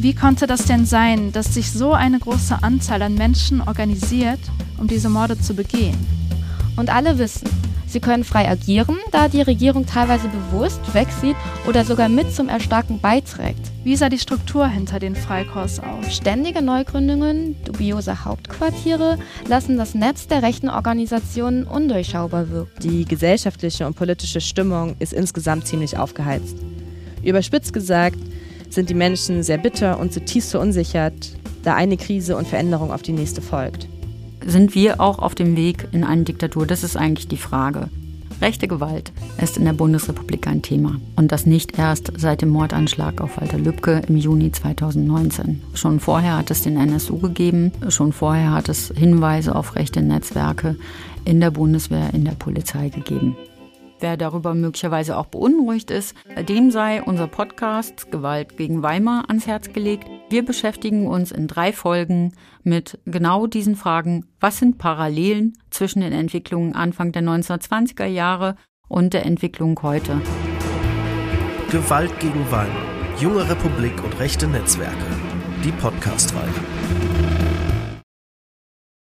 Wie konnte das denn sein, dass sich so eine große Anzahl an Menschen organisiert, um diese Morde zu begehen? Und alle wissen, Sie können frei agieren, da die Regierung teilweise bewusst wegsieht oder sogar mit zum Erstarken beiträgt. Wie sah die Struktur hinter den Freikorps aus? Ständige Neugründungen, dubiose Hauptquartiere lassen das Netz der rechten Organisationen undurchschaubar wirken. Die gesellschaftliche und politische Stimmung ist insgesamt ziemlich aufgeheizt. Überspitzt gesagt sind die Menschen sehr bitter und zutiefst verunsichert, da eine Krise und Veränderung auf die nächste folgt sind wir auch auf dem Weg in eine Diktatur? Das ist eigentlich die Frage. Rechte Gewalt ist in der Bundesrepublik ein Thema. Und das nicht erst seit dem Mordanschlag auf Walter Lübcke im Juni 2019. Schon vorher hat es den NSU gegeben. Schon vorher hat es Hinweise auf rechte Netzwerke in der Bundeswehr, in der Polizei gegeben. Wer darüber möglicherweise auch beunruhigt ist, dem sei unser Podcast Gewalt gegen Weimar ans Herz gelegt. Wir beschäftigen uns in drei Folgen mit genau diesen Fragen. Was sind Parallelen zwischen den Entwicklungen Anfang der 1920er Jahre und der Entwicklung heute? Gewalt gegen Weimar. Junge Republik und rechte Netzwerke. Die Podcast-Reihe.